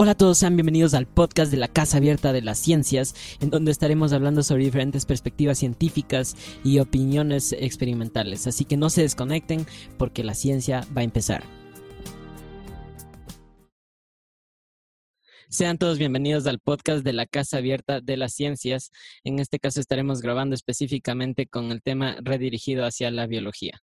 Hola a todos, sean bienvenidos al podcast de la Casa Abierta de las Ciencias, en donde estaremos hablando sobre diferentes perspectivas científicas y opiniones experimentales. Así que no se desconecten porque la ciencia va a empezar. Sean todos bienvenidos al podcast de la Casa Abierta de las Ciencias. En este caso estaremos grabando específicamente con el tema redirigido hacia la biología.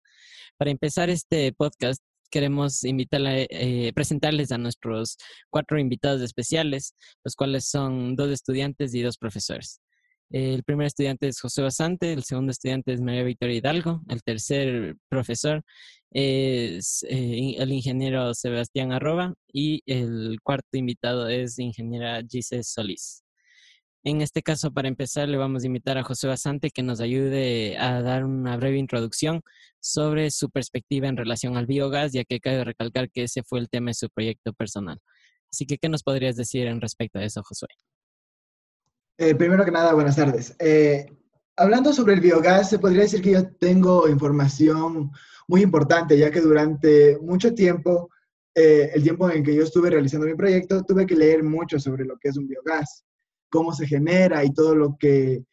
Para empezar este podcast, queremos invitarle, eh, presentarles a nuestros cuatro invitados especiales, los cuales son dos estudiantes y dos profesores. El primer estudiante es José Basante, el segundo estudiante es María Victoria Hidalgo, el tercer profesor es eh, el ingeniero Sebastián Arroba y el cuarto invitado es ingeniera Gise Solís. En este caso, para empezar, le vamos a invitar a José Basante que nos ayude a dar una breve introducción sobre su perspectiva en relación al biogás, ya que cabe recalcar que ese fue el tema de su proyecto personal. Así que, ¿qué nos podrías decir en respecto a eso, Josué? Eh, primero que nada, buenas tardes. Eh, hablando sobre el biogás, se podría decir que yo tengo información muy importante, ya que durante mucho tiempo, eh, el tiempo en que yo estuve realizando mi proyecto, tuve que leer mucho sobre lo que es un biogás cómo se genera y todo lo que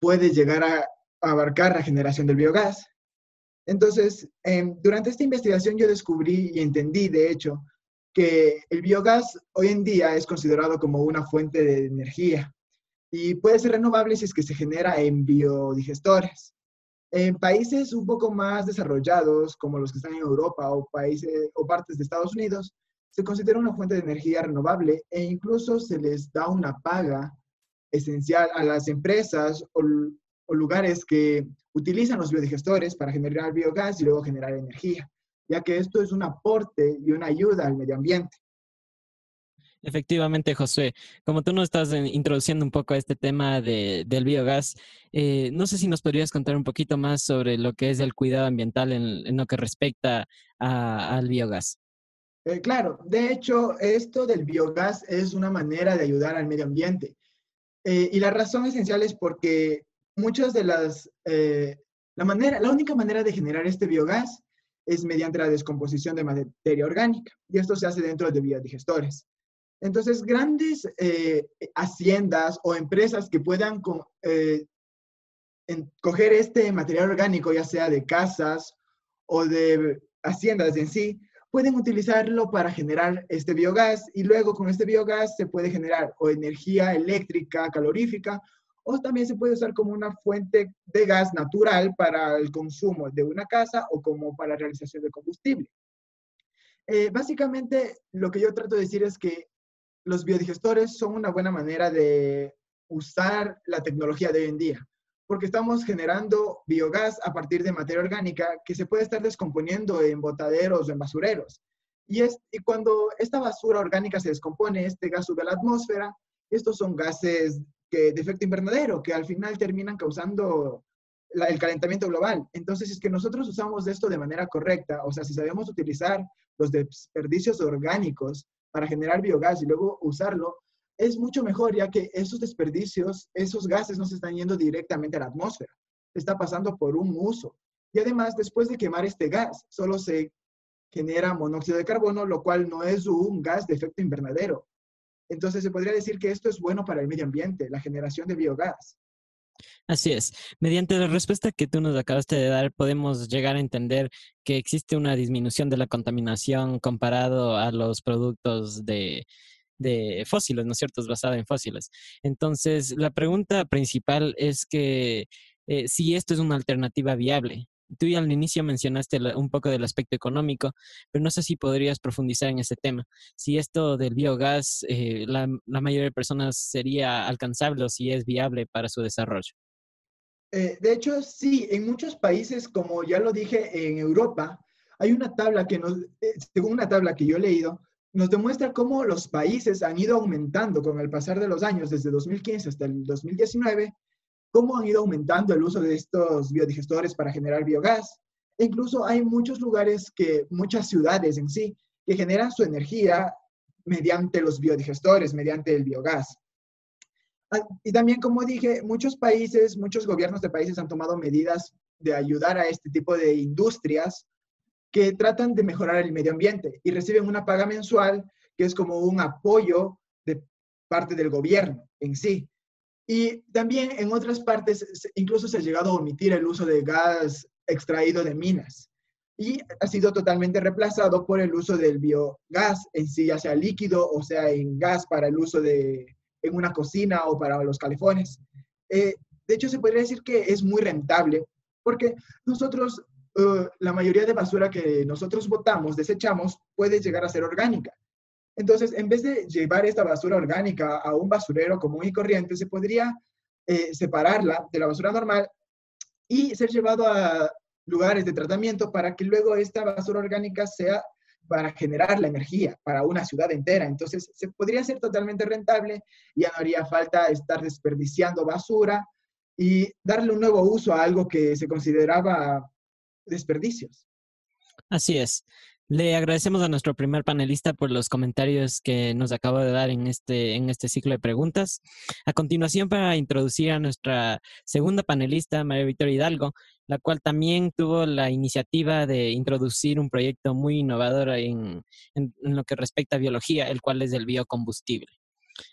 puede llegar a abarcar la generación del biogás. Entonces, em, durante esta investigación yo descubrí y entendí, de hecho, que el biogás hoy en día es considerado como una fuente de energía y puede ser renovable si es que se genera en biodigestores. En países un poco más desarrollados, como los que están en Europa o, países, o partes de Estados Unidos, se considera una fuente de energía renovable e incluso se les da una paga esencial a las empresas o, lugares que utilizan los biodigestores para generar biogás y luego generar energía, ya que esto es un aporte y una ayuda al medio ambiente. Efectivamente, José, como tú nos estás introduciendo un poco a este tema del biogás, eh, no sé si nos podrías contar un poquito más sobre lo que es el cuidado ambiental en, lo que respecta al biogás. Eh, claro, de hecho, esto del biogás es una manera de ayudar al medio ambiente. Eh, y la razón esencial es porque muchas de las, eh, la manera, la única manera de generar este biogás es mediante la descomposición de materia orgánica, y esto se hace dentro de biodigestores. Entonces, grandes eh, haciendas o empresas que puedan coger este material orgánico, ya sea de casas o de haciendas en sí, pueden utilizarlo para generar este biogás y luego con este biogás se puede generar o energía eléctrica calorífica o también se puede usar como una fuente de gas natural para el consumo de una casa o como para realización de combustible. Eh, básicamente, lo que yo trato de decir es que los biodigestores son una buena manera de usar la tecnología de hoy en día porque estamos generando biogás a partir de materia orgánica que se puede estar descomponiendo en botaderos o en basureros. Y, es, y cuando esta basura orgánica se descompone, este gas sube a la atmósfera, estos son gases que, de efecto invernadero que al final terminan causando el calentamiento global. Entonces, si es que nosotros usamos esto de manera correcta, o sea, si sabemos utilizar los desperdicios orgánicos para generar biogás y luego usarlo, es mucho mejor ya que esos desperdicios, esos gases no se están yendo directamente a la atmósfera, está pasando por un uso. Y además, después de quemar este gas, solo se genera monóxido de carbono, lo cual no es un gas de efecto invernadero. Entonces, se podría decir que esto es bueno para el medio ambiente, la generación de biogás. Así es. Mediante la respuesta que tú nos acabaste de dar, podemos llegar a entender que existe una disminución de la contaminación comparado a los productos de, de fósiles, ¿no es cierto? Es basada en fósiles. Entonces, la pregunta principal es que eh, si esto es una alternativa viable. Tú ya al inicio mencionaste un poco del aspecto económico, pero no sé si podrías profundizar en ese tema. Si esto del biogás, eh, la, mayoría de personas sería alcanzable o si es viable para su desarrollo. Eh, de hecho, sí, en muchos países, como ya lo dije, en Europa, hay una tabla que nos, según una tabla que yo he leído, nos demuestra cómo los países han ido aumentando con el pasar de los años, desde 2015 hasta el 2019, cómo han ido aumentando el uso de estos biodigestores para generar biogás. E incluso hay muchos lugares que, muchas ciudades en sí, que generan su energía mediante los biodigestores, mediante el biogás. Ah, y también, como dije, muchos países, muchos gobiernos de países han tomado medidas de ayudar a este tipo de industrias que tratan de mejorar el medio ambiente y reciben una paga mensual que es como un apoyo parte del gobierno en sí. Y también en otras partes incluso se ha llegado a omitir el uso de gas extraído de minas y ha sido totalmente reemplazado por el uso del biogás en sí, ya sea líquido o sea en gas para el uso de en una cocina o para los calefones. Eh, de hecho, se podría decir que es muy rentable porque nosotros, eh, la mayoría de basura que nosotros botamos, desechamos, puede llegar a ser orgánica. Entonces, en vez de llevar esta basura orgánica a un basurero común y corriente, se podría eh, separarla de la basura normal y ser llevado a lugares de tratamiento para que luego esta basura orgánica sea para generar la energía para una ciudad entera. Entonces, se podría ser totalmente rentable, ya no haría falta estar desperdiciando basura y darle un nuevo uso a algo que se consideraba desperdicios. Así es. Le agradecemos a nuestro primer panelista por los comentarios que nos acaba de dar en este, en este ciclo de preguntas. A continuación, para introducir a nuestra segunda panelista, María Victoria Hidalgo, la cual también tuvo la iniciativa de introducir un proyecto muy innovador en, en, lo que respecta a biología, el cual es el biocombustible.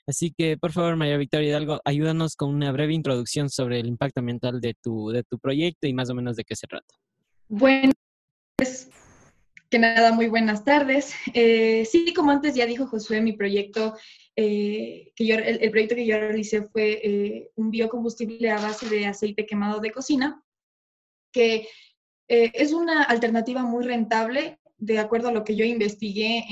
Así que, por favor, María Victoria Hidalgo, ayúdanos con una breve introducción sobre el impacto ambiental de tu, de tu proyecto y más o menos de qué se trata. Bueno, pues que nada, muy buenas tardes. Eh, sí, como antes ya dijo Josué, mi proyecto, eh, que yo, el, proyecto que yo realicé fue eh, un biocombustible a base de aceite quemado de cocina, que es una alternativa muy rentable, de acuerdo a lo que yo investigué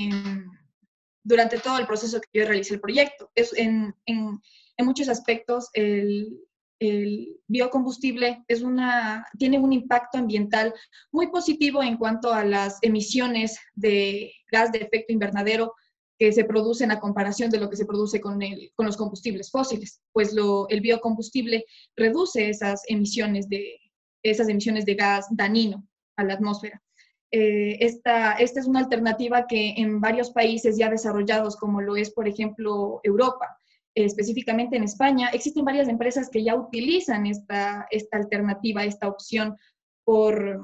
durante todo el proceso que yo realicé el proyecto. Es, en, en, en muchos aspectos, el, el biocombustible tiene un impacto ambiental muy positivo en cuanto a las emisiones de gas de efecto invernadero que se producen a comparación de lo que se produce con, los combustibles fósiles, pues el biocombustible reduce esas emisiones, de, esas emisiones de gas dañino a la atmósfera. Eh, esta es una alternativa que en varios países ya desarrollados, como lo es, por ejemplo, Europa, específicamente en España, existen varias empresas que ya utilizan esta, esta alternativa, esta opción, por,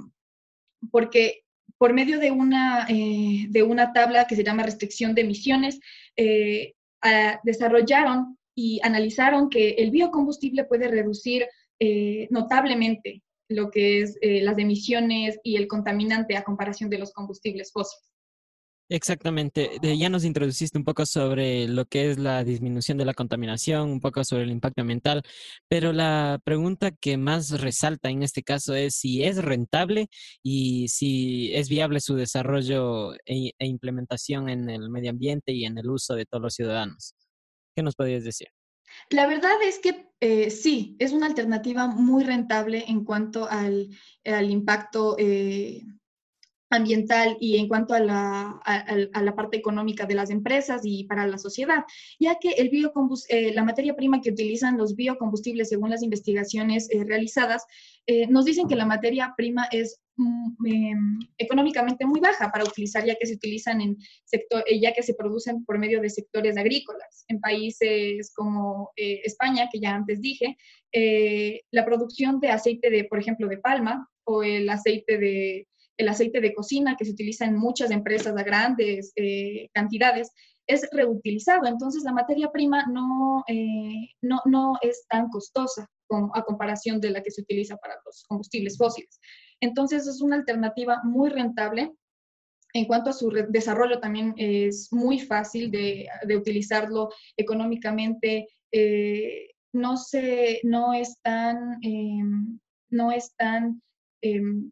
porque por medio de una, eh, de una tabla que se llama restricción de emisiones, eh, desarrollaron y analizaron que el biocombustible puede reducir eh, notablemente lo que es las emisiones y el contaminante a comparación de los combustibles fósiles. Exactamente. ya nos introduciste un poco sobre lo que es la disminución de la contaminación, un poco sobre el impacto ambiental, pero la pregunta que más resalta en este caso es si es rentable y si es viable su desarrollo e, e implementación en el medio ambiente y en el uso de todos los ciudadanos. ¿Qué nos podrías decir? La verdad es que eh, sí, es una alternativa muy rentable en cuanto al, impacto eh, ambiental y en cuanto a la, a, la, parte económica de las empresas y para la sociedad, ya que el eh, la materia prima que utilizan los biocombustibles, según las investigaciones eh, realizadas, eh, nos dicen que la materia prima es mm, em, económicamente muy baja para utilizar, ya que se utilizan en sector, ya que se producen por medio de sectores agrícolas. En países como España, que ya antes dije, la producción de aceite de, por ejemplo, de palma o el aceite de el aceite de cocina que se utiliza en muchas empresas a grandes eh, cantidades, es reutilizado. Entonces, la materia prima no, eh, no, no es tan costosa a comparación de la que se utiliza para los combustibles fósiles. Entonces, es una alternativa muy rentable. En cuanto a su desarrollo, también es muy fácil de, de utilizarlo económicamente. Eh, no, se, no es tan, em, no es tan em,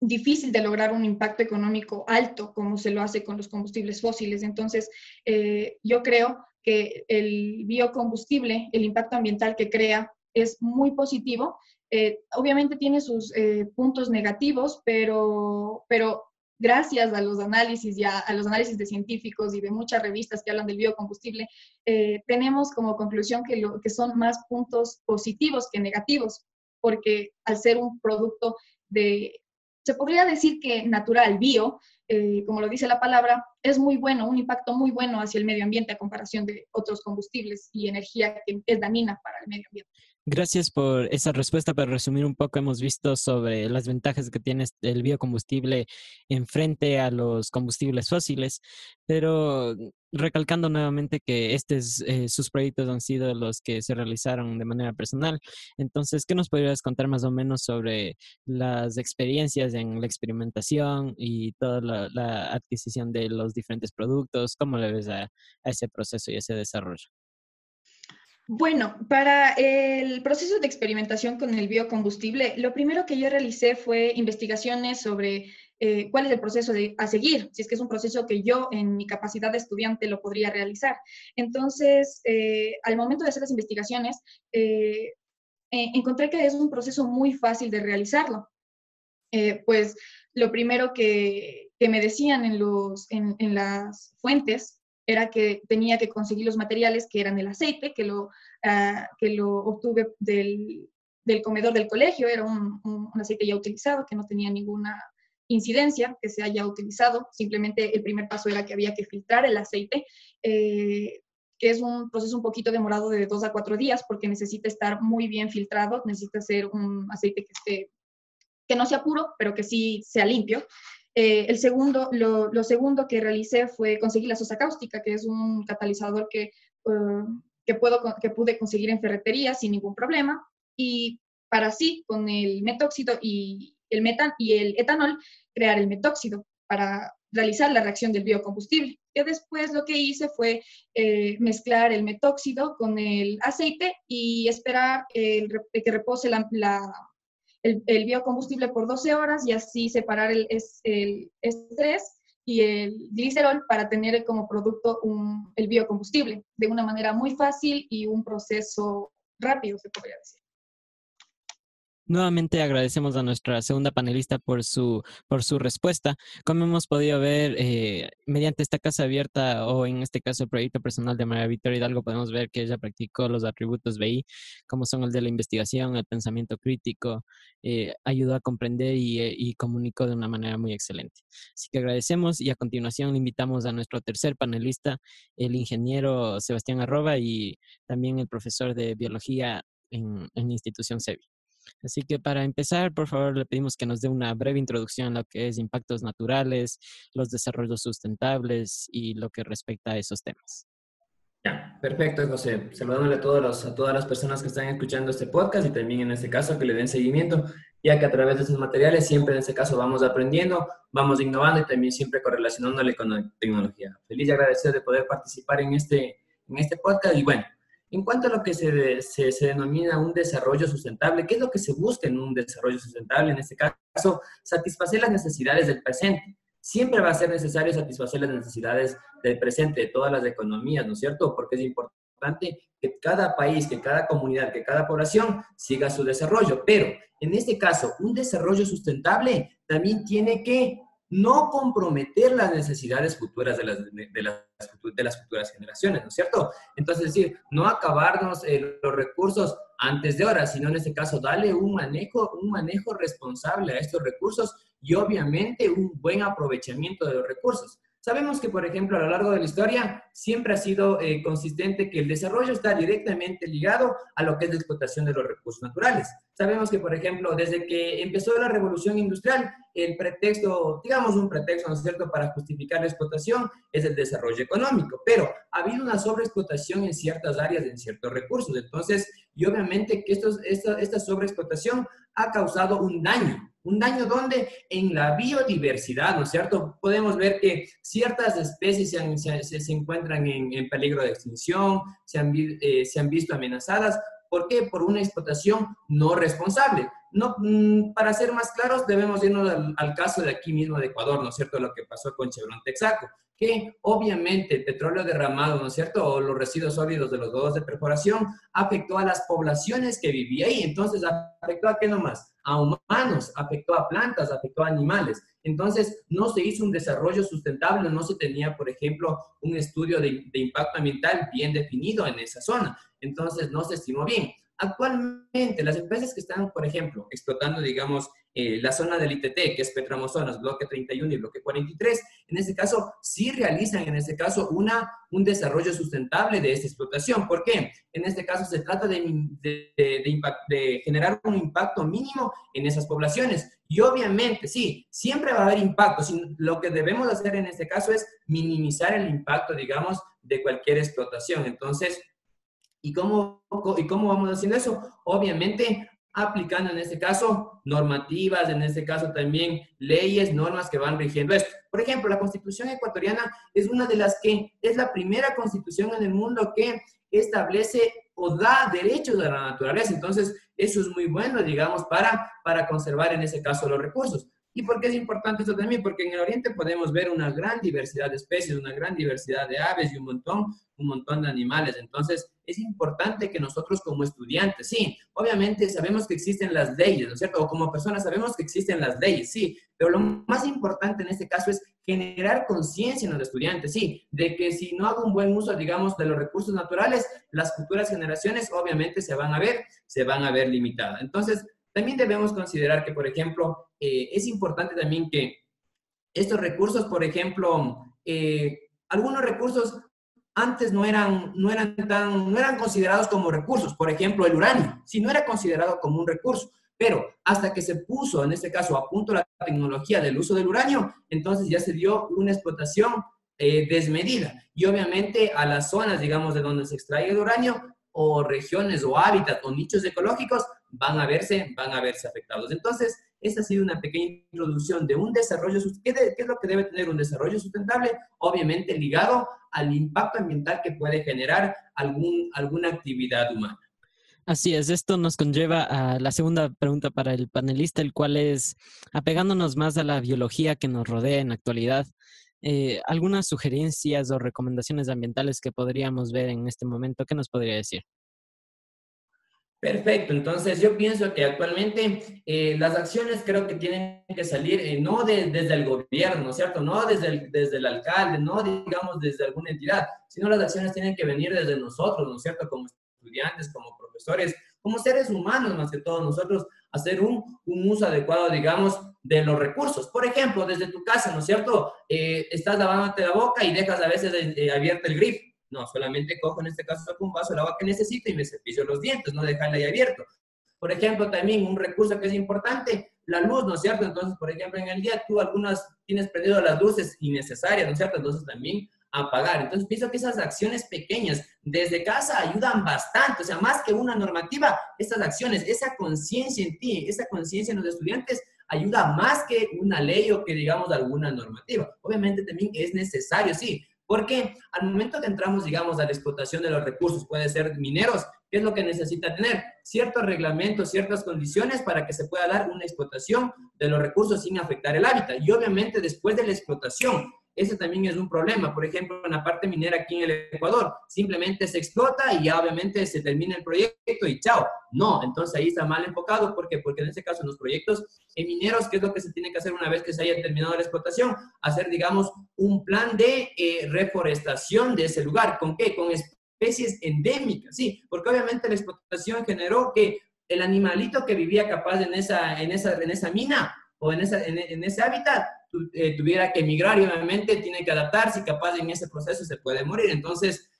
difícil de lograr un impacto económico alto como se lo hace con los combustibles fósiles. Entonces, eh, yo creo que el biocombustible, el impacto ambiental que crea es muy positivo. Eh, obviamente tiene sus eh, puntos negativos, pero, pero gracias a los análisis ya a los análisis de científicos y de muchas revistas que hablan del biocombustible, tenemos como conclusión que, lo, que son más puntos positivos que negativos, porque al ser un producto de se podría decir que natural, bio, eh, como lo dice la palabra, es muy bueno, un impacto muy bueno hacia el medio ambiente a comparación de otros combustibles y energía que es dañina para el medio ambiente. Gracias por esa respuesta. Para resumir un poco, hemos visto sobre las ventajas que tiene el biocombustible en frente a los combustibles fósiles, pero recalcando nuevamente que estos, eh, sus proyectos han sido los que se realizaron de manera personal. Entonces, ¿qué nos podrías contar más o menos sobre las experiencias en la experimentación y toda la, adquisición de los diferentes productos? ¿Cómo le ves a ese proceso y ese desarrollo? Bueno, para el proceso de experimentación con el biocombustible, lo primero que yo realicé fue investigaciones sobre eh, cuál es el proceso a seguir, si es que es un proceso que yo en mi capacidad de estudiante lo podría realizar. Entonces, eh, al momento de hacer las investigaciones, eh, encontré que es un proceso muy fácil de realizarlo. pues lo primero que, me decían en, los, en las fuentes era que tenía que conseguir los materiales que eran el aceite, que lo, ah, que lo obtuve del, del, comedor del colegio, era un, un, aceite ya utilizado, que no tenía ninguna incidencia que se haya utilizado, simplemente el primer paso era que había que filtrar el aceite, eh, que es un proceso un poquito demorado de dos a cuatro días porque necesita estar muy bien filtrado, necesita ser un aceite que esté que no sea puro, pero que sí sea limpio. Eh, el segundo, lo, segundo que realicé fue conseguir la sosa cáustica, que es un catalizador que, eh, que, puedo, que pude conseguir en ferretería sin ningún problema. Y para así, con el metóxido y el, metan y el etanol, crear el metóxido para realizar la reacción del biocombustible. Que después lo que hice fue eh, mezclar el metóxido con el aceite y esperar que repose la, el, biocombustible por 12 horas y así separar el, el estrés y el glicerol para tener como producto el biocombustible de una manera muy fácil y un proceso rápido, se podría decir. Nuevamente agradecemos a nuestra segunda panelista por su, por su respuesta. Como hemos podido ver, eh, mediante esta casa abierta o en este caso el proyecto personal de María Victoria Hidalgo, podemos ver que ella practicó los atributos BI, como son el de la investigación, el pensamiento crítico, eh, ayudó a comprender y, eh, y, comunicó de una manera muy excelente. Así que agradecemos y a continuación invitamos a nuestro tercer panelista, el ingeniero Sebastián Arroba y también el profesor de biología en, en la institución SEBI. Así que para empezar, por favor, le pedimos que nos dé una breve introducción a lo que es impactos naturales, los desarrollos sustentables y lo que respecta a esos temas. Ya, perfecto, José. Saludándole a, todos a todas las personas que están escuchando este podcast y también en este caso que le den seguimiento, ya que a través de esos materiales siempre en este caso vamos aprendiendo, vamos innovando y también siempre correlacionándole con la tecnología. Feliz y agradecido de poder participar en este, en este podcast y bueno, en cuanto a lo que se, denomina un desarrollo sustentable, ¿qué es lo que se busca en un desarrollo sustentable? En este caso, satisfacer las necesidades del presente. Siempre va a ser necesario satisfacer las necesidades del presente de todas las economías, ¿no es cierto? Porque es importante que cada país, que cada comunidad, que cada población siga su desarrollo. Pero en este caso, un desarrollo sustentable también tiene que no comprometer las necesidades futuras de las, de, las, de las futuras generaciones, ¿no es cierto? Entonces, es decir, no acabarnos eh, los recursos antes de ahora, sino en este caso darle un manejo, un manejo responsable a estos recursos y obviamente un buen aprovechamiento de los recursos. Sabemos que, por ejemplo, a lo largo de la historia siempre ha sido eh, consistente que el desarrollo está directamente ligado a lo que es la explotación de los recursos naturales. Sabemos que, por ejemplo, desde que empezó la revolución industrial, el pretexto, digamos un pretexto, ¿no es cierto?, para justificar la explotación es el desarrollo económico, pero ha habido una sobreexplotación en ciertas áreas, en ciertos recursos. Entonces, y obviamente que estos, esta, esta sobreexplotación ha causado un daño un daño donde en la biodiversidad, ¿no es cierto? Podemos ver que ciertas especies se, encuentran en, peligro de extinción, se han, eh, se han visto amenazadas. ¿Por qué? Por una explotación no responsable. No, mm, para ser más claros, debemos irnos al, caso de aquí mismo de Ecuador, ¿no es cierto? Lo que pasó con Chevron Texaco, que obviamente el petróleo derramado, ¿no es cierto? O los residuos sólidos de los dos de perforación afectó a las poblaciones que vivían ahí. Entonces, ¿afectó a qué nomás? A humanos, afectó a plantas, afectó a animales. Entonces, no se hizo un desarrollo sustentable, no se tenía, por ejemplo, un estudio de impacto ambiental bien definido en esa zona. Entonces, no se estimó bien. Actualmente, las empresas que están, por ejemplo, explotando, digamos, eh, la zona del ITT, que es Petramozonas, bloque 31 y bloque 43, en este caso sí realizan, en este caso, una, un desarrollo sustentable de esta explotación. ¿Por qué? En este caso se trata de, generar un impacto mínimo en esas poblaciones. Y obviamente, sí, siempre va a haber impacto. Lo que debemos hacer en este caso es minimizar el impacto, digamos, de cualquier explotación. Entonces, ¿y cómo, ¿y cómo vamos haciendo eso? Obviamente, aplicando en este caso normativas, en este caso también leyes, normas que van rigiendo esto. Por ejemplo, la constitución ecuatoriana es una de las que es la primera constitución en el mundo que establece o da derechos a la naturaleza. Entonces, eso es muy bueno, digamos, para, para conservar en ese caso los recursos. ¿Y por qué es importante esto también? Porque en el Oriente podemos ver una gran diversidad de especies, una gran diversidad de aves y un montón, un montón de animales. Entonces, es importante que nosotros como estudiantes, sí, obviamente sabemos que existen las leyes, ¿no es cierto? O como personas sabemos que existen las leyes, sí, pero lo más importante en este caso es generar conciencia en los estudiantes, sí, de que si no hago un buen uso, digamos, de los recursos naturales, las futuras generaciones obviamente se van a ver, se van a ver limitadas. Entonces, también debemos considerar que, por ejemplo, eh, es importante también que estos recursos, por ejemplo, eh, algunos recursos antes no eran, no, eran tan, no eran considerados como recursos. Por ejemplo, el uranio, si no era considerado como un recurso. Pero hasta que se puso, en este caso, a punto la tecnología del uso del uranio, entonces ya se dio una explotación eh, desmedida. Y obviamente a las zonas, digamos, de donde se extrae el uranio, o regiones o hábitats o nichos ecológicos, van a verse, van a verse afectados. Entonces, esta ha sido una pequeña introducción de un desarrollo, ¿qué, ¿qué, es lo que debe tener un desarrollo sustentable? Obviamente ligado al impacto ambiental que puede generar algún, alguna actividad humana. Así es, esto nos conlleva a la segunda pregunta para el panelista, el cual es, apegándonos más a la biología que nos rodea en la actualidad, eh, algunas sugerencias o recomendaciones ambientales que podríamos ver en este momento, ¿qué nos podría decir? Perfecto, entonces yo pienso que actualmente eh, las acciones creo que tienen que salir eh, no desde el gobierno, ¿cierto? No desde el, desde el alcalde, no digamos desde alguna entidad, sino las acciones tienen que venir desde nosotros, ¿no es cierto? Como estudiantes, como profesores, como seres humanos más que todos nosotros, hacer un, uso adecuado, digamos, de los recursos. Por ejemplo, desde tu casa, ¿no es cierto? Eh, estás lavándote la boca y dejas a veces abierto el grifo no, solamente cojo en este caso un vaso de agua que necesito y me cepillo los dientes, no dejarla ahí abierto. Por ejemplo, también un recurso que es importante, la luz, ¿no es cierto? Entonces, por ejemplo, en el día tú algunas tienes prendido las luces innecesarias, ¿no es cierto? Entonces también apagar. Entonces pienso que esas acciones pequeñas desde casa ayudan bastante, o sea, más que una normativa, estas acciones, esa conciencia en ti, esa conciencia en los estudiantes ayuda más que una ley o que digamos alguna normativa. Obviamente también es necesario, sí, porque al momento que entramos, digamos, a la explotación de los recursos, puede ser mineros, ¿qué es lo que necesita tener? Ciertos reglamentos, ciertas condiciones para que se pueda dar una explotación de los recursos sin afectar el hábitat. Y obviamente después de la explotación, ese también es un problema. Por ejemplo, en la parte minera aquí en el Ecuador, simplemente se explota y ya obviamente se termina el proyecto y chao. No, entonces ahí está mal enfocado. ¿Por qué? Porque en este caso, en los proyectos mineros, ¿qué es lo que se tiene que hacer una vez que se haya terminado la explotación? Hacer, digamos, un plan de eh, reforestación de ese lugar. ¿Con qué? Con especies endémicas, sí, porque obviamente la explotación generó que el animalito que vivía capaz en esa, en esa, en esa mina o en, esa, en ese hábitat eh, tuviera que emigrar y obviamente tiene que adaptarse y capaz en ese proceso se puede morir. Entonces,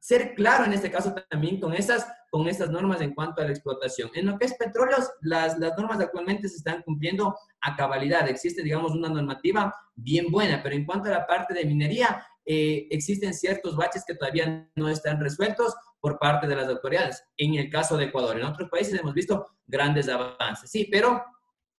ser claro en este caso también con estas, con estas normas en cuanto a la explotación. En lo que es petróleos, las, las normas actualmente se están cumpliendo a cabalidad. Existe, digamos, una normativa bien buena, pero en cuanto a la parte de minería, eh, existen ciertos baches que todavía no están resueltos por parte de las autoridades. En el caso de Ecuador, en otros países hemos visto grandes avances, sí, pero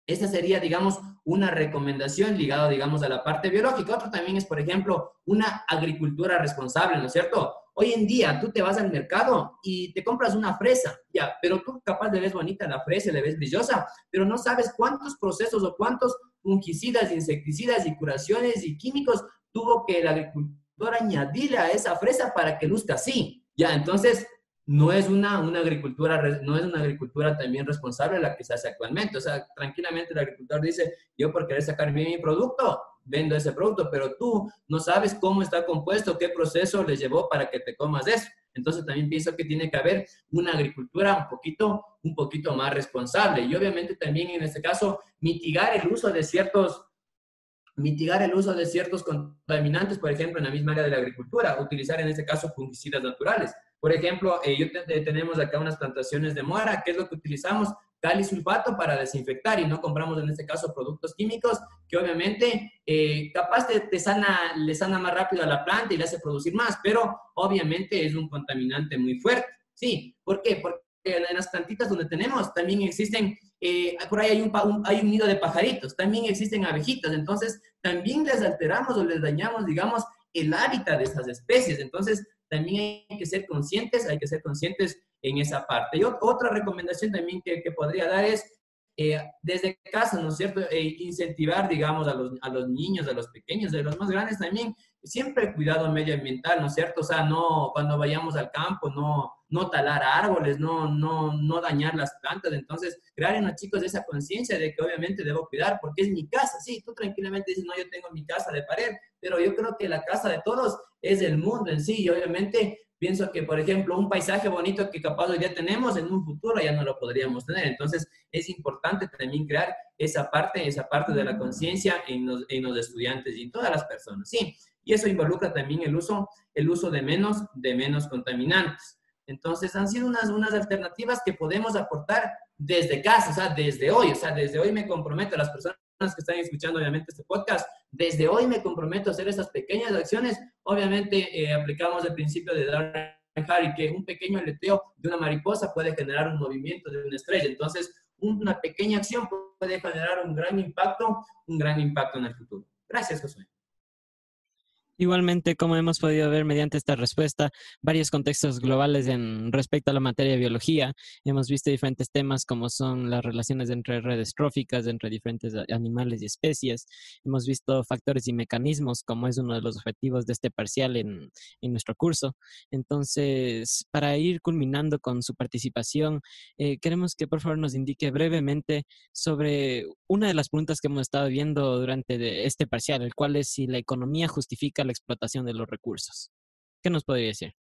esta sería, digamos, una recomendación ligada, digamos, a la parte biológica. Otro también es, por ejemplo, una agricultura responsable, ¿no es cierto? Hoy en día tú te vas al mercado y te compras una fresa, ya, pero tú capaz le ves bonita la fresa, le ves brillosa, pero no sabes cuántos procesos o cuántos fungicidas, insecticidas y curaciones y químicos tuvo que el agricultor añadirle a esa fresa para que luzca así. Ya, entonces no es una, una, agricultura, no es una agricultura también responsable la que se hace actualmente. O sea, tranquilamente el agricultor dice, yo por querer sacar bien mi producto, vendo ese producto, pero tú no sabes cómo está compuesto, qué proceso le llevó para que te comas eso. Entonces también pienso que tiene que haber una agricultura un poquito, un poquito más responsable y obviamente también en este caso mitigar el uso de ciertos mitigar el uso de ciertos contaminantes, por ejemplo, en la misma área de la agricultura, utilizar en este caso fungicidas naturales. Por ejemplo, eh, yo tenemos acá unas plantaciones de mora, ¿qué es lo que utilizamos? Cal y sulfato para desinfectar y no compramos en este caso productos químicos que obviamente eh, capaz te, sana, le sana más rápido a la planta y le hace producir más, pero obviamente es un contaminante muy fuerte. Sí, ¿por qué? Porque en las plantitas donde tenemos también existen eh, por ahí hay un, hay un nido de pajaritos, también existen abejitas, entonces también les alteramos o les dañamos, digamos, el hábitat de esas especies. Entonces, también hay que ser conscientes, hay que ser conscientes en esa parte. Y otra recomendación también que, que podría dar es, eh, desde casa, ¿no es cierto?, eh, incentivar, digamos, a los, a los niños, a los pequeños, a los más grandes también, siempre cuidado medioambiental, ¿no es cierto? O sea, no, cuando vayamos al campo, no, no talar árboles, no, no, no dañar las plantas. Entonces, crear en los chicos esa conciencia de que obviamente debo cuidar porque es mi casa. Sí, tú tranquilamente dices, no, yo tengo mi casa de pared, pero yo creo que la casa de todos es el mundo en sí y obviamente pienso que, por ejemplo, un paisaje bonito que capaz hoy día tenemos, en un futuro ya no lo podríamos tener. Entonces, es importante también crear esa parte, esa parte de la conciencia en los, en los estudiantes y en todas las personas. Sí, y eso involucra también el uso, el uso de, menos, de menos contaminantes. Entonces, han sido unas, unas alternativas que podemos aportar desde casa, o sea, desde hoy, o sea, desde hoy me comprometo a las personas que están escuchando obviamente este podcast, desde hoy me comprometo a hacer esas pequeñas acciones. Obviamente eh, aplicamos el principio de dar y que un pequeño aleteo de una mariposa puede generar un movimiento de una estrella. Entonces, una pequeña acción puede generar un gran impacto, un gran impacto en el futuro. Gracias, Josué. Igualmente, como hemos podido ver mediante esta respuesta, varios contextos globales en respecto a la materia de biología. Hemos visto diferentes temas como son las relaciones entre redes tróficas, entre diferentes animales y especies. Hemos visto factores y mecanismos, como es uno de los objetivos de este parcial en, en nuestro curso. Entonces, para ir culminando con su participación, eh, queremos que por favor nos indique brevemente sobre una de las preguntas que hemos estado viendo durante este parcial, el cual es si la economía justifica la explotación de los recursos. ¿Qué nos podría decir?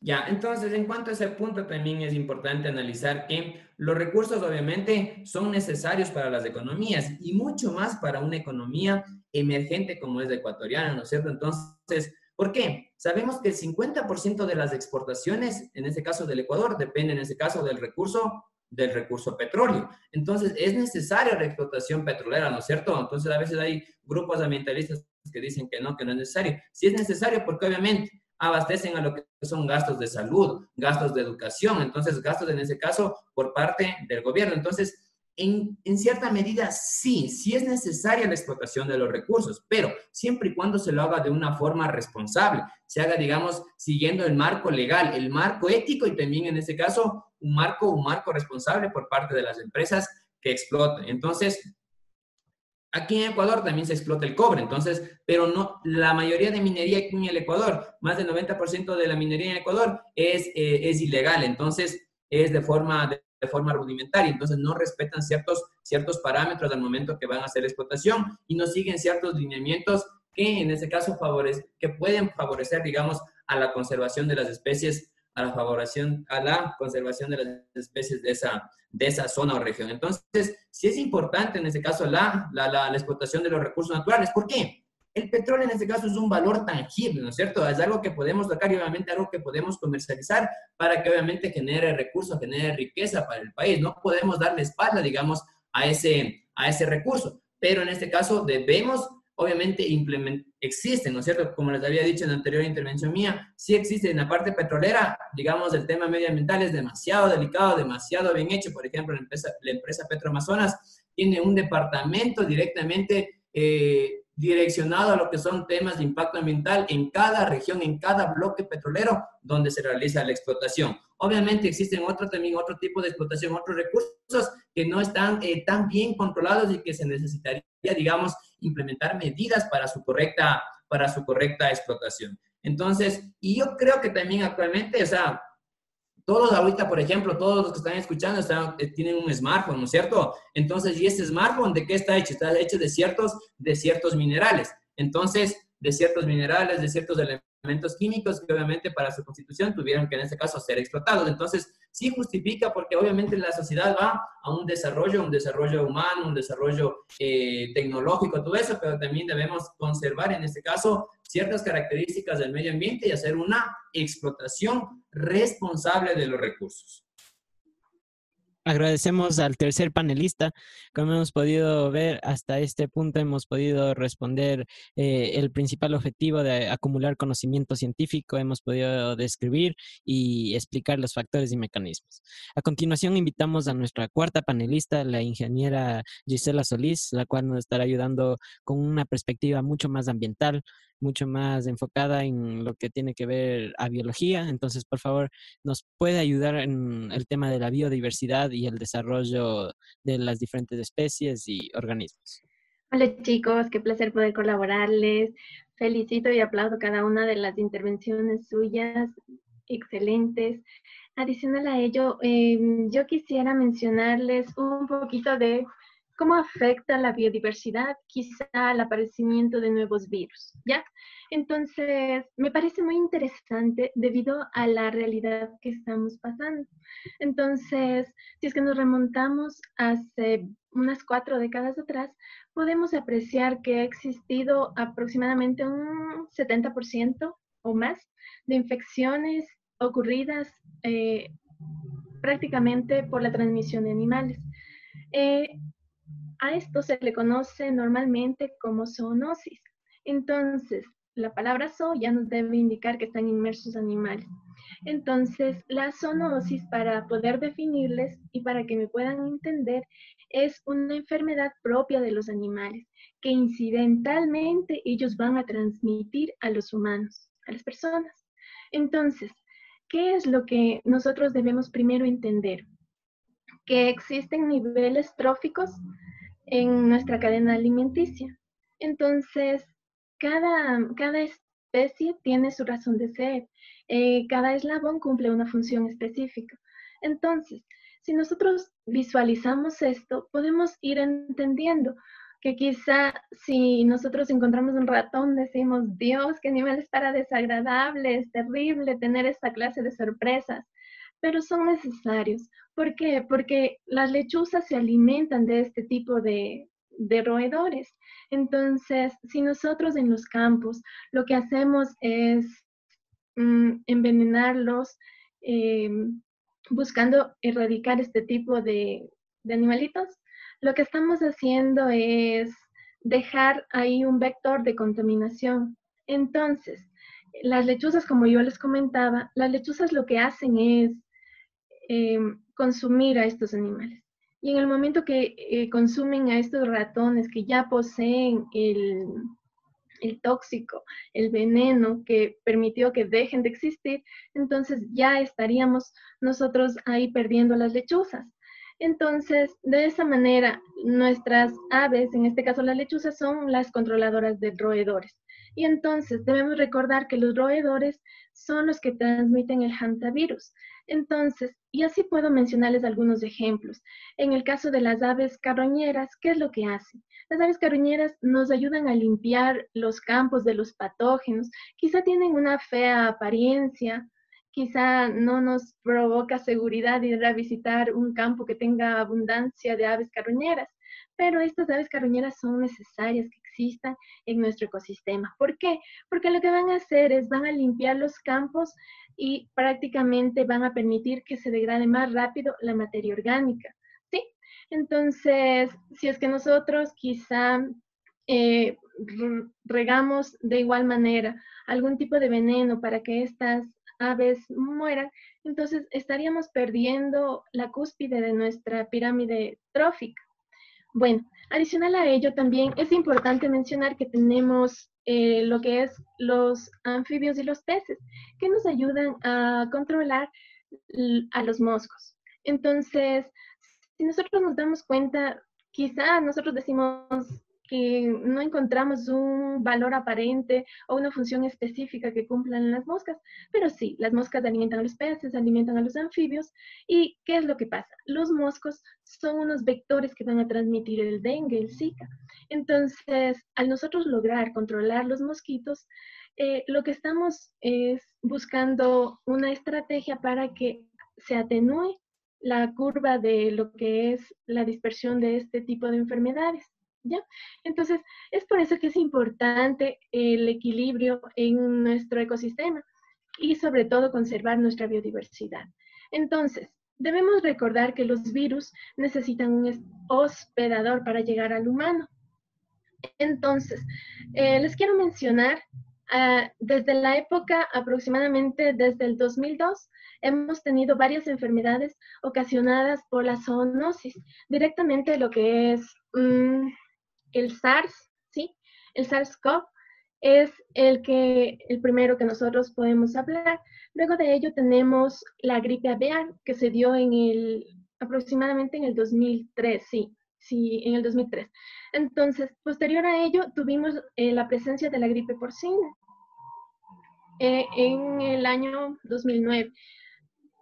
Ya, entonces en cuanto a ese punto también es importante analizar que los recursos obviamente son necesarios para las economías y mucho más para una economía emergente como es la ecuatoriana, ¿no es cierto? Entonces, ¿por qué? Sabemos que el 50% de las exportaciones, en este caso del Ecuador, depende en este caso del recurso del recurso petróleo. Entonces, es necesaria la explotación petrolera, ¿no es cierto? Entonces, a veces hay grupos ambientalistas que dicen que no, que no es necesario. Si es necesario, porque obviamente abastecen a lo que son gastos de salud, gastos de educación, entonces gastos en ese caso por parte del gobierno. Entonces, en, en, cierta medida sí, sí es necesaria la explotación de los recursos, pero siempre y cuando se lo haga de una forma responsable, se haga, digamos, siguiendo el marco legal, el marco ético y también en ese caso un marco, un marco responsable por parte de las empresas que explotan. Entonces, Aquí en Ecuador también se explota el cobre, entonces, pero no, la mayoría de minería en el Ecuador, más del 90% de la minería en Ecuador es, eh, es ilegal, entonces es de forma, de, forma rudimentaria, entonces no respetan ciertos, ciertos parámetros al momento que van a hacer explotación y no siguen ciertos lineamientos que en ese caso favorece, que pueden favorecer, digamos, a la conservación de las especies a la favoración, a la conservación de las especies de esa, de esa zona o región. Entonces, sí es importante en este caso la, la, la, explotación de los recursos naturales. ¿Por qué? El petróleo en este caso es un valor tangible, ¿no es cierto? Es algo que podemos tocar y obviamente algo que podemos comercializar para que obviamente genere recursos, genere riqueza para el país. No podemos darle espalda, digamos, a ese, a ese recurso. Pero en este caso debemos obviamente existen, ¿no es cierto? Como les había dicho en la anterior intervención mía, sí existe en la parte petrolera, digamos, el tema medioambiental es demasiado delicado, demasiado bien hecho. Por ejemplo, la empresa, la empresa Petroamazonas tiene un departamento directamente eh, direccionado a lo que son temas de impacto ambiental en cada región, en cada bloque petrolero donde se realiza la explotación. Obviamente existen otro, también otro tipo de explotación, otros recursos que no están eh, tan bien controlados y que se necesitaría, digamos, implementar medidas para su correcta, para su correcta explotación. Entonces, y yo creo que también actualmente, o sea, todos ahorita, por ejemplo, todos los que están escuchando están, eh, tienen un smartphone, ¿no es cierto? Entonces, ¿y este smartphone de qué está hecho? Está hecho de ciertos, de ciertos minerales. Entonces, de ciertos minerales, de ciertos elementos elementos químicos que obviamente para su constitución tuvieron que en este caso ser explotados. Entonces, sí justifica porque obviamente la sociedad va a un desarrollo, un desarrollo humano, un desarrollo eh, tecnológico, todo eso, pero también debemos conservar en este caso ciertas características del medio ambiente y hacer una explotación responsable de los recursos. Agradecemos al tercer panelista. Como hemos podido ver, hasta este punto hemos podido responder eh, el principal objetivo de acumular conocimiento científico, hemos podido describir y explicar los factores y mecanismos. A continuación, invitamos a nuestra cuarta panelista, la ingeniera Gisela Solís, la cual nos estará ayudando con una perspectiva mucho más ambiental, mucho más enfocada en lo que tiene que ver a biología. Entonces, por favor, nos puede ayudar en el tema de la biodiversidad el desarrollo de las diferentes especies y organismos. Hola chicos, qué placer poder colaborarles. Felicito y aplaudo cada una de las intervenciones suyas, excelentes. Adicional a ello, em, yo quisiera mencionarles un poquito de cómo afecta la biodiversidad quizá el aparecimiento de nuevos virus, ¿ya? Entonces, me parece muy interesante debido a la realidad que estamos pasando. Entonces, si es que nos remontamos hace unas cuatro décadas atrás, podemos apreciar que ha existido aproximadamente un 70% o más de infecciones ocurridas eh, prácticamente por la transmisión de animales. Eh, a esto se le conoce normalmente como zoonosis. Entonces, la palabra zoo ya nos debe indicar que están inmersos animales. Entonces, la zoonosis, para poder definirles y para que me puedan entender, es una enfermedad propia de los animales que incidentalmente ellos van a transmitir a los humanos, a las personas. Entonces, ¿qué es lo que nosotros debemos primero entender? Que existen niveles tróficos en nuestra cadena alimenticia. Entonces, cada, cada especie tiene su razón de ser, eh, cada eslabón cumple una función específica. Entonces, si nosotros visualizamos esto, podemos ir entendiendo que quizá si nosotros encontramos un ratón, decimos, Dios, qué animales para desagradables, es terrible tener esta clase de sorpresas, pero son necesarios. ¿Por qué? Porque las lechuzas se alimentan de este tipo de, roedores. Entonces, si nosotros en los campos lo que hacemos es mm, envenenarlos, em, buscando erradicar este tipo de, de animalitos, lo que estamos haciendo es dejar ahí un vector de contaminación. Entonces, las lechuzas, como yo les comentaba, las lechuzas lo que hacen es Em, consumir a estos animales. Y en el momento que eh, consumen a estos ratones que ya poseen el, el tóxico, el veneno que permitió que dejen de existir, entonces ya estaríamos nosotros ahí perdiendo las lechuzas. Entonces, de esa manera, nuestras aves, en este caso las lechuzas, son las controladoras de roedores. Y entonces debemos recordar que los roedores son los que transmiten el hantavirus. Entonces, y así puedo mencionarles algunos ejemplos. En el caso de las aves carroñeras, ¿qué es lo que hacen? Las aves carroñeras nos ayudan a limpiar los campos de los patógenos. Quizá tienen una fea apariencia, quizá no nos provoca seguridad ir a visitar un campo que tenga abundancia de aves carroñeras, pero estas aves carroñeras son necesarias existan en nuestro ecosistema. ¿Por qué? Porque lo que van a hacer es van a limpiar los campos y prácticamente van a permitir que se degrade más rápido la materia orgánica. ¿sí? Entonces, si es que nosotros quizá eh, regamos de igual manera algún tipo de veneno para que estas aves mueran, entonces estaríamos perdiendo la cúspide de nuestra pirámide trófica. Bueno, adicional a ello también es importante mencionar que tenemos eh, lo que es los anfibios y los peces, que nos ayudan a controlar a los moscos. Entonces, si nosotros nos damos cuenta, quizá nosotros decimos, que no encontramos un valor aparente o una función específica que cumplan las moscas, pero sí, las moscas alimentan a los peces, alimentan a los anfibios. ¿Y qué es lo que pasa? Los moscos son unos vectores que van a transmitir el dengue, el zika. Entonces, al nosotros lograr controlar los mosquitos, eh, lo que estamos es buscando una estrategia para que se atenúe la curva de lo que es la dispersión de este tipo de enfermedades. ¿Ya? Entonces, es por eso que es importante el equilibrio en nuestro ecosistema y sobre todo conservar nuestra biodiversidad. Entonces, debemos recordar que los virus necesitan un hospedador para llegar al humano. Entonces, eh, les quiero mencionar, ah, desde la época aproximadamente desde el 2002, hemos tenido varias enfermedades ocasionadas por la zoonosis, directamente lo que es mm, el SARS, ¿sí? El SARS-CoV es el, que, el primero que nosotros podemos hablar. Luego de ello tenemos la gripe aviar que se dio en el, aproximadamente en el 2003, sí, sí, en el 2003. Entonces, posterior a ello tuvimos eh, la presencia de la gripe porcina eh, en el año 2009.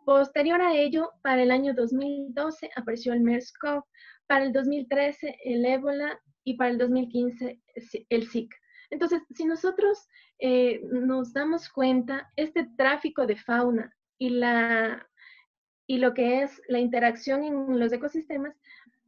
Posterior a ello, para el año 2012 apareció el MERS-CoV, para el 2013 el ébola y para el 2015 el Zika. Entonces, si nosotros eh, nos damos cuenta, este tráfico de fauna y, la, y lo que es la interacción en los ecosistemas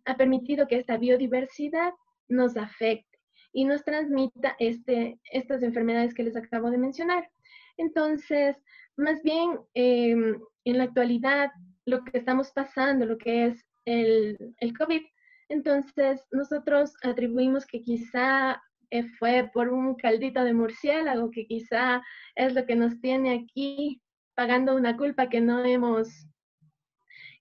ha permitido que esta biodiversidad nos afecte y nos transmita este, estas enfermedades que les acabo de mencionar. Entonces, más bien, em, en la actualidad, lo que estamos pasando, lo que es el, el COVID, entonces nosotros atribuimos que quizá eh, fue por un caldito de murciélago que quizá es lo que nos tiene aquí pagando una culpa que no hemos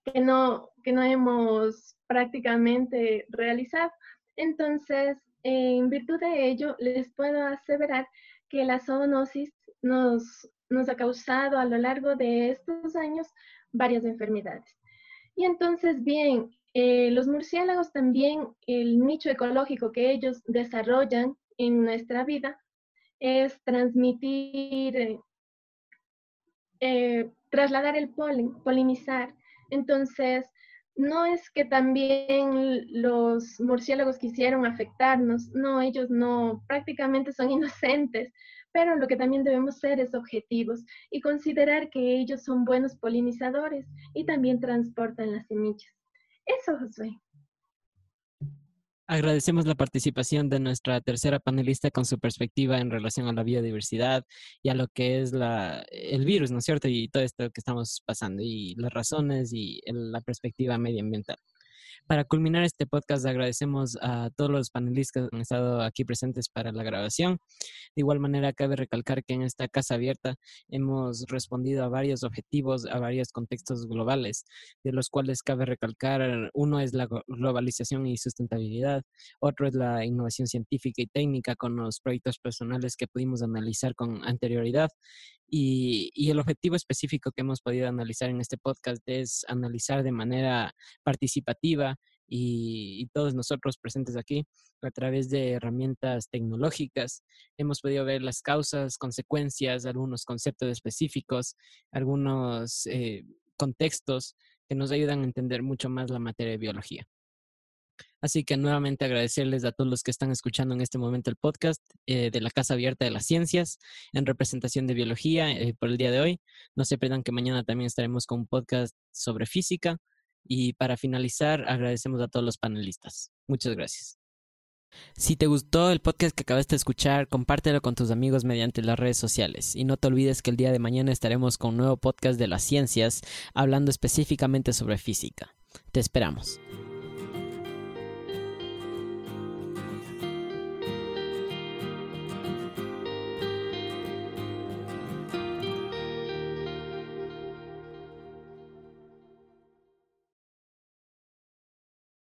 que no que no hemos prácticamente realizado. Entonces, en virtud de ello, les puedo aseverar que la zoonosis nos, nos ha causado a lo largo de estos años varias enfermedades. Y entonces, bien, eh, los murciélagos también, el nicho ecológico que ellos desarrollan en nuestra vida es transmitir, eh, trasladar el polen, polinizar. Entonces, no es que también los murciélagos quisieron afectarnos, no, ellos no, prácticamente son inocentes, pero lo que también debemos ser es objetivos y considerar que ellos son buenos polinizadores y también transportan las semillas. Eso, Josué. Agradecemos la participación de nuestra tercera panelista con su perspectiva en relación a la biodiversidad y a lo que es la, el virus, ¿no es cierto? Y todo esto que estamos pasando y las razones y la perspectiva medioambiental. Para culminar este podcast, agradecemos a todos los panelistas que han estado aquí presentes para la grabación. De igual manera, cabe recalcar que en esta casa abierta hemos respondido a varios objetivos, a varios contextos globales, de los cuales cabe recalcar, uno es la globalización y sustentabilidad, otro es la innovación científica y técnica con los proyectos personales que pudimos analizar con anterioridad y, y, el objetivo específico que hemos podido analizar en este podcast es analizar de manera participativa y, todos nosotros presentes aquí a través de herramientas tecnológicas hemos podido ver las causas, consecuencias, algunos conceptos específicos, algunos eh, contextos que nos ayudan a entender mucho más la materia de biología. Así que nuevamente agradecerles a todos los que están escuchando en este momento el podcast eh, de la Casa Abierta de las Ciencias en representación de biología eh, por el día de hoy. No se pierdan que mañana también estaremos con un podcast sobre física. Y para finalizar, agradecemos a todos los panelistas. Muchas gracias. Si te gustó el podcast que acabaste de escuchar, compártelo con tus amigos mediante las redes sociales. Y no te olvides que el día de mañana estaremos con un nuevo podcast de las ciencias hablando específicamente sobre física. Te esperamos.